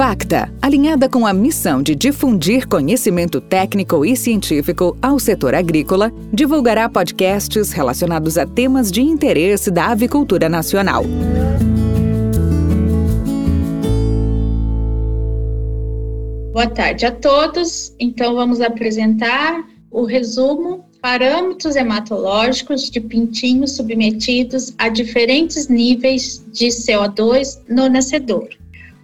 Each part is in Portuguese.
Facta, alinhada com a missão de difundir conhecimento técnico e científico ao setor agrícola, divulgará podcasts relacionados a temas de interesse da avicultura nacional. Boa tarde a todos. Então, vamos apresentar o resumo parâmetros hematológicos de pintinhos submetidos a diferentes níveis de CO2 no nascedor.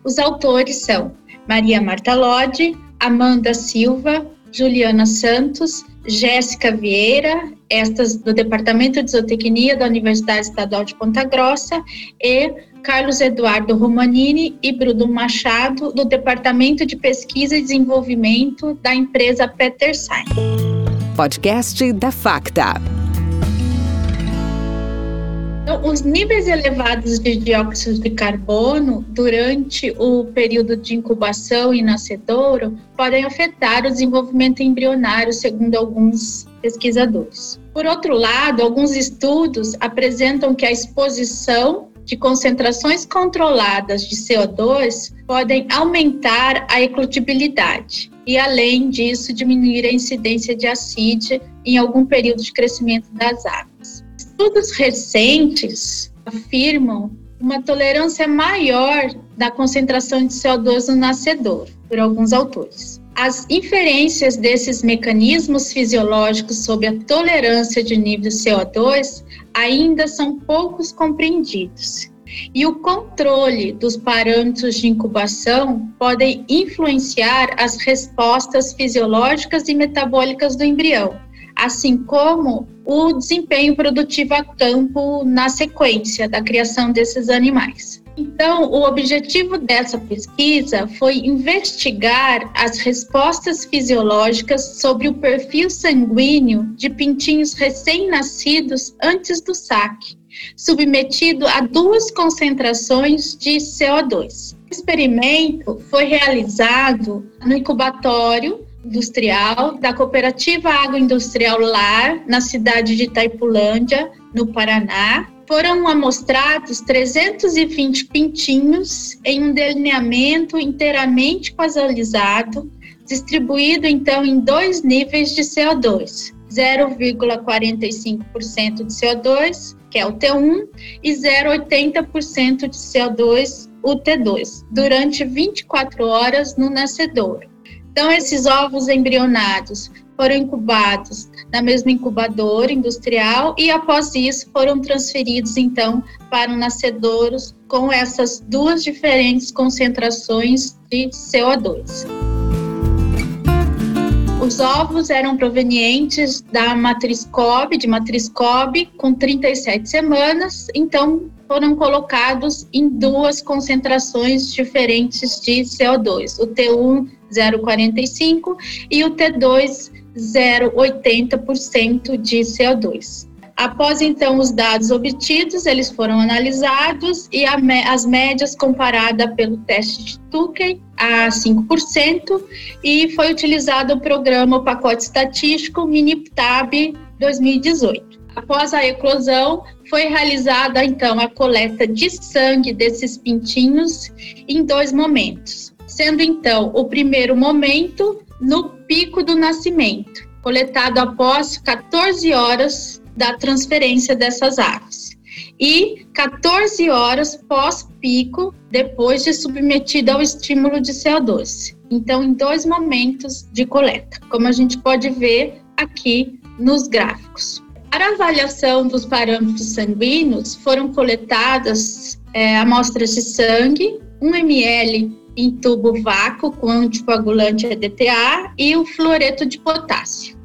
Os autores são Maria Marta Lodi, Amanda Silva, Juliana Santos, Jéssica Vieira, estas do Departamento de Zootecnia da Universidade Estadual de Ponta Grossa, e Carlos Eduardo Romanini e Bruno Machado, do Departamento de Pesquisa e Desenvolvimento da empresa Petersign. Podcast da Facta. Os níveis elevados de dióxido de carbono durante o período de incubação e nascedouro podem afetar o desenvolvimento embrionário, segundo alguns pesquisadores. Por outro lado, alguns estudos apresentam que a exposição de concentrações controladas de CO2 podem aumentar a eclodibilidade e, além disso, diminuir a incidência de acide em algum período de crescimento das águas. Estudos recentes afirmam uma tolerância maior da concentração de CO2 no nascedor, por alguns autores. As inferências desses mecanismos fisiológicos sobre a tolerância de nível de CO2 ainda são poucos compreendidos. E o controle dos parâmetros de incubação podem influenciar as respostas fisiológicas e metabólicas do embrião, assim como o desempenho produtivo a campo na sequência da criação desses animais. Então, o objetivo dessa pesquisa foi investigar as respostas fisiológicas sobre o perfil sanguíneo de pintinhos recém-nascidos antes do saque, submetido a duas concentrações de CO2. O experimento foi realizado no incubatório industrial da Cooperativa Agroindustrial Lar, na cidade de Itaipulândia, no Paraná, foram amostrados 320 pintinhos em um delineamento inteiramente quasalizado, distribuído então em dois níveis de CO2, 0,45% de CO2, que é o T1, e 0,80% de CO2, o T2, durante 24 horas no nascedor. Então, esses ovos embrionados foram incubados na mesma incubadora industrial e após isso foram transferidos então para o nascedouros com essas duas diferentes concentrações de CO2. Os ovos eram provenientes da matriz COB, de matriz COB, com 37 semanas, então foram colocados em duas concentrações diferentes de CO2, o T1 0,45 e o T2 0,80% de CO2. Após então os dados obtidos, eles foram analisados e as médias comparadas pelo teste de Tukey a 5% e foi utilizado o programa o pacote estatístico MiniTab 2018. Após a eclosão, foi realizada então a coleta de sangue desses pintinhos em dois momentos, sendo então o primeiro momento no pico do nascimento, coletado após 14 horas da transferência dessas aves. E 14 horas pós-pico, depois de submetida ao estímulo de CO2. Então, em dois momentos de coleta, como a gente pode ver aqui nos gráficos. Para avaliação dos parâmetros sanguíneos, foram coletadas é, amostras de sangue, 1 ml em tubo vácuo com anticoagulante EDTA e o fluoreto de potássio.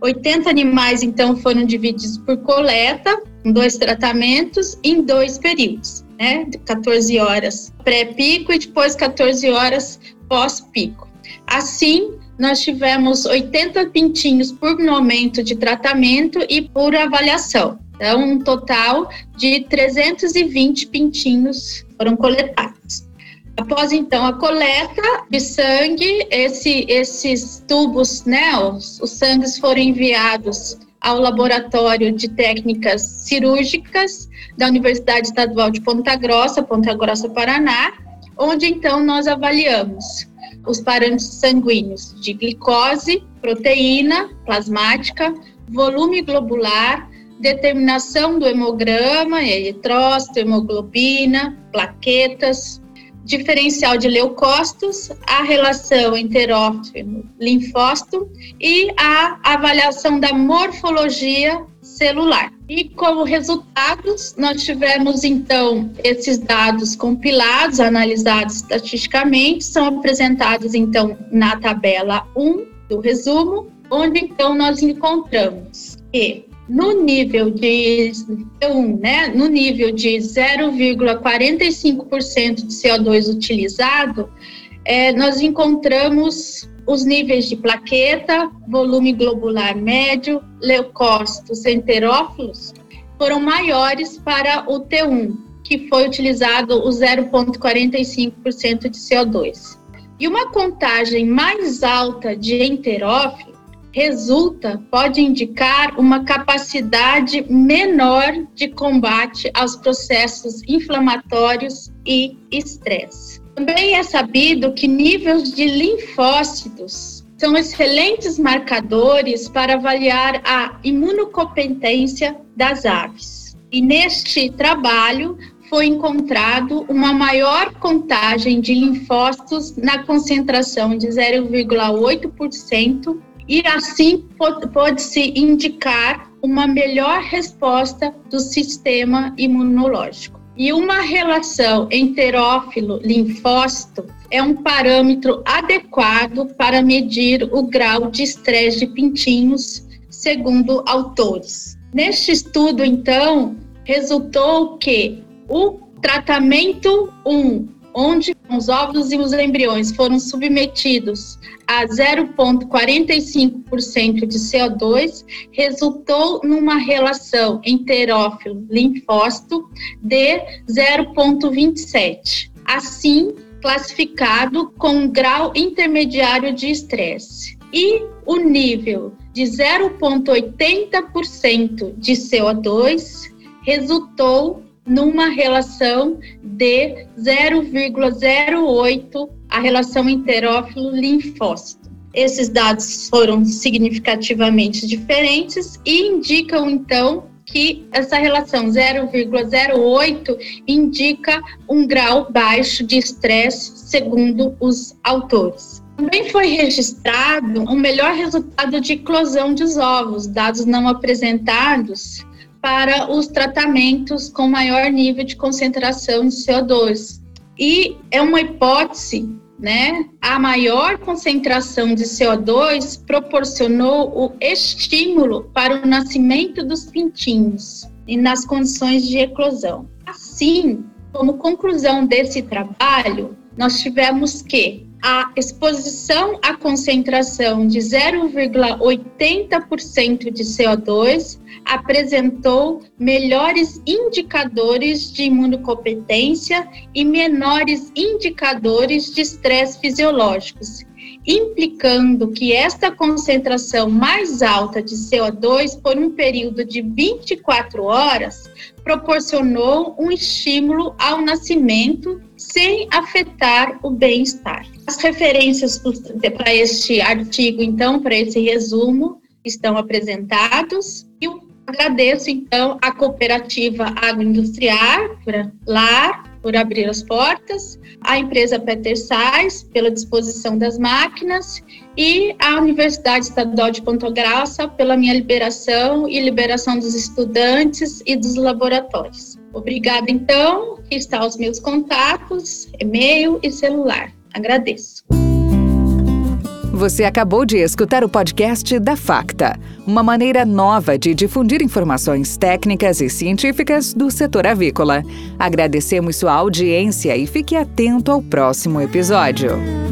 80 animais, então, foram divididos por coleta, em dois tratamentos, em dois períodos, né? De 14 horas pré-pico e depois 14 horas pós-pico. Assim, nós tivemos 80 pintinhos por momento de tratamento e por avaliação. Então, um total de 320 pintinhos foram coletados. Após então a coleta de sangue, esse, esses tubos, né, os, os sangues foram enviados ao Laboratório de Técnicas Cirúrgicas da Universidade Estadual de Ponta Grossa, Ponta Grossa, Paraná, onde então nós avaliamos os parâmetros sanguíneos de glicose, proteína plasmática, volume globular, determinação do hemograma, eritrócito, hemoglobina, plaquetas, diferencial de leucócitos, a relação enterófilo-linfócito e a avaliação da morfologia celular. E como resultados, nós tivemos então esses dados compilados, analisados estatisticamente, são apresentados então na tabela 1 do resumo, onde então nós encontramos que no nível de 1, né, no nível de 0,45% de CO2 utilizado, é, nós encontramos os níveis de plaqueta, volume globular médio, leucócitos enterófilos foram maiores para o T1, que foi utilizado o 0,45% de CO2. E uma contagem mais alta de enterófilo resulta, pode indicar uma capacidade menor de combate aos processos inflamatórios e estresse. Também é sabido que níveis de linfócitos são excelentes marcadores para avaliar a imunocompetência das aves. E neste trabalho foi encontrado uma maior contagem de linfócitos na concentração de 0,8% e assim pode-se indicar uma melhor resposta do sistema imunológico. E uma relação enterófilo-linfócito é um parâmetro adequado para medir o grau de estresse de pintinhos, segundo autores. Neste estudo, então, resultou que o tratamento 1 onde os óvulos e os embriões foram submetidos a 0,45% de CO2, resultou numa relação enterófilo-linfócito de 0,27, assim classificado com grau intermediário de estresse. E o nível de 0,80% de CO2 resultou numa relação de 0,08 a relação enterófilo-linfócito. Esses dados foram significativamente diferentes e indicam então que essa relação 0,08 indica um grau baixo de estresse, segundo os autores. Também foi registrado um melhor resultado de eclosão dos ovos, dados não apresentados para os tratamentos com maior nível de concentração de CO2. E é uma hipótese, né? A maior concentração de CO2 proporcionou o estímulo para o nascimento dos pintinhos e nas condições de eclosão. Assim, como conclusão desse trabalho, nós tivemos que a exposição à concentração de 0,80% de CO2 apresentou melhores indicadores de imunocompetência e menores indicadores de estresse fisiológicos, implicando que esta concentração mais alta de CO2 por um período de 24 horas proporcionou um estímulo ao nascimento sem afetar o bem-estar. As referências para este artigo, então, para esse resumo, estão apresentados. E eu agradeço, então, a cooperativa agroindustrial, LAR, por abrir as portas, a empresa Peter Sais pela disposição das máquinas e a Universidade Estadual de Ponta Grossa pela minha liberação e liberação dos estudantes e dos laboratórios. Obrigada, então, que está os meus contatos, e-mail e celular. Agradeço. Você acabou de escutar o podcast da Facta, uma maneira nova de difundir informações técnicas e científicas do setor avícola. Agradecemos sua audiência e fique atento ao próximo episódio.